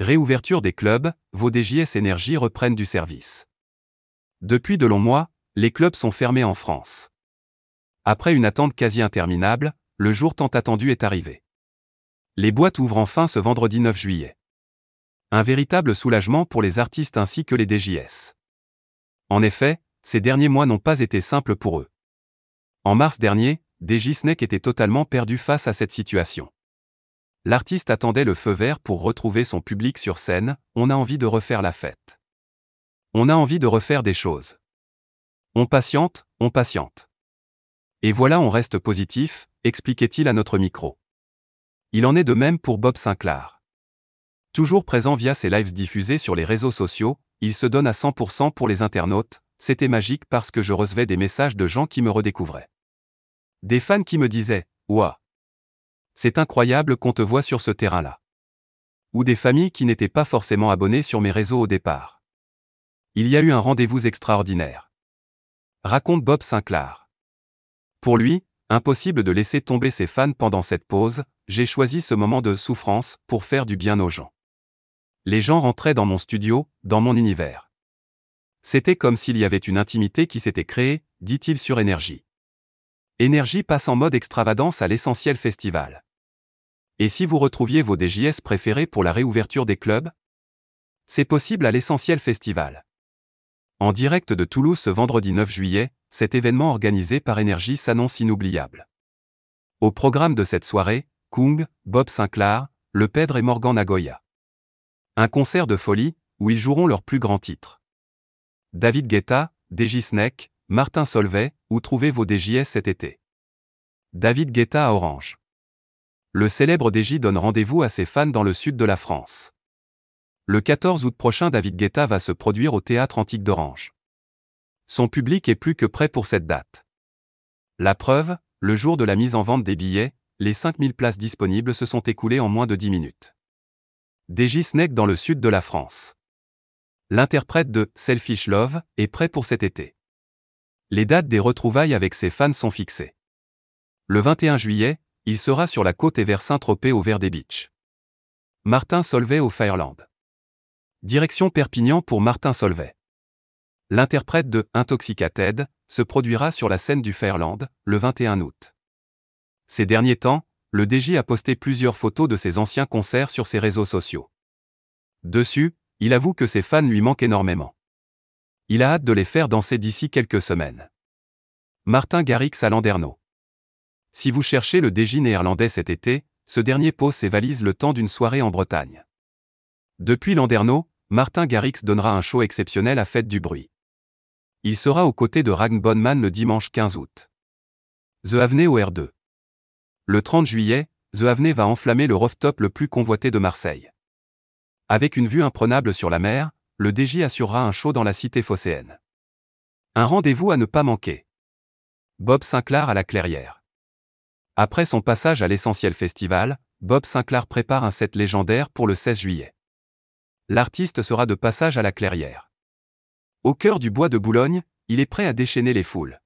Réouverture des clubs, vos DJS Énergie reprennent du service. Depuis de longs mois, les clubs sont fermés en France. Après une attente quasi interminable, le jour tant attendu est arrivé. Les boîtes ouvrent enfin ce vendredi 9 juillet. Un véritable soulagement pour les artistes ainsi que les DJS. En effet, ces derniers mois n'ont pas été simples pour eux. En mars dernier, DJ Snake était totalement perdu face à cette situation. L'artiste attendait le feu vert pour retrouver son public sur scène, on a envie de refaire la fête. On a envie de refaire des choses. On patiente, on patiente. Et voilà, on reste positif, expliquait-il à notre micro. Il en est de même pour Bob Sinclair. Toujours présent via ses lives diffusés sur les réseaux sociaux, il se donne à 100% pour les internautes, c'était magique parce que je recevais des messages de gens qui me redécouvraient. Des fans qui me disaient Ouah C'est incroyable qu'on te voit sur ce terrain-là. Ou des familles qui n'étaient pas forcément abonnées sur mes réseaux au départ. Il y a eu un rendez-vous extraordinaire. Raconte Bob Sinclair. Pour lui, impossible de laisser tomber ses fans pendant cette pause, j'ai choisi ce moment de souffrance pour faire du bien aux gens. Les gens rentraient dans mon studio, dans mon univers. C'était comme s'il y avait une intimité qui s'était créée, dit-il sur Énergie. Énergie passe en mode extravagance à l'essentiel festival. Et si vous retrouviez vos DJS préférés pour la réouverture des clubs? C'est possible à l'essentiel festival. En direct de Toulouse ce vendredi 9 juillet, cet événement organisé par Énergie s'annonce inoubliable. Au programme de cette soirée, Kung, Bob Sinclair, Le Pedre et Morgan Nagoya. Un concert de folie, où ils joueront leurs plus grands titres. David Guetta, DJ Snake, Martin Solvay, où trouvez vos DJS cet été? David Guetta à Orange. Le célèbre DJ donne rendez-vous à ses fans dans le sud de la France. Le 14 août prochain, David Guetta va se produire au Théâtre Antique d'Orange. Son public est plus que prêt pour cette date. La preuve, le jour de la mise en vente des billets, les 5000 places disponibles se sont écoulées en moins de 10 minutes. DJ Snake dans le sud de la France. L'interprète de Selfish Love est prêt pour cet été. Les dates des retrouvailles avec ses fans sont fixées. Le 21 juillet, il sera sur la côte et vers Saint-Tropez au Verde Beach. Martin Solvay au Fireland. Direction Perpignan pour Martin Solvay. L'interprète de Intoxicated se produira sur la scène du Fairland le 21 août. Ces derniers temps, le DJ a posté plusieurs photos de ses anciens concerts sur ses réseaux sociaux. Dessus, il avoue que ses fans lui manquent énormément. Il a hâte de les faire danser d'ici quelques semaines. Martin Garrix à Landerneau. Si vous cherchez le DJ néerlandais cet été, ce dernier pose ses valises le temps d'une soirée en Bretagne. Depuis Landerneau, Martin Garrix donnera un show exceptionnel à Fête du Bruit. Il sera aux côtés de Ragn Bonman le dimanche 15 août. The Avenue au R2. Le 30 juillet, The Avenue va enflammer le rooftop le plus convoité de Marseille. Avec une vue imprenable sur la mer, le DJ assurera un show dans la cité phocéenne. Un rendez-vous à ne pas manquer. Bob Sinclair à la Clairière. Après son passage à l'Essentiel Festival, Bob Sinclair prépare un set légendaire pour le 16 juillet l'artiste sera de passage à la clairière. Au cœur du bois de Boulogne, il est prêt à déchaîner les foules.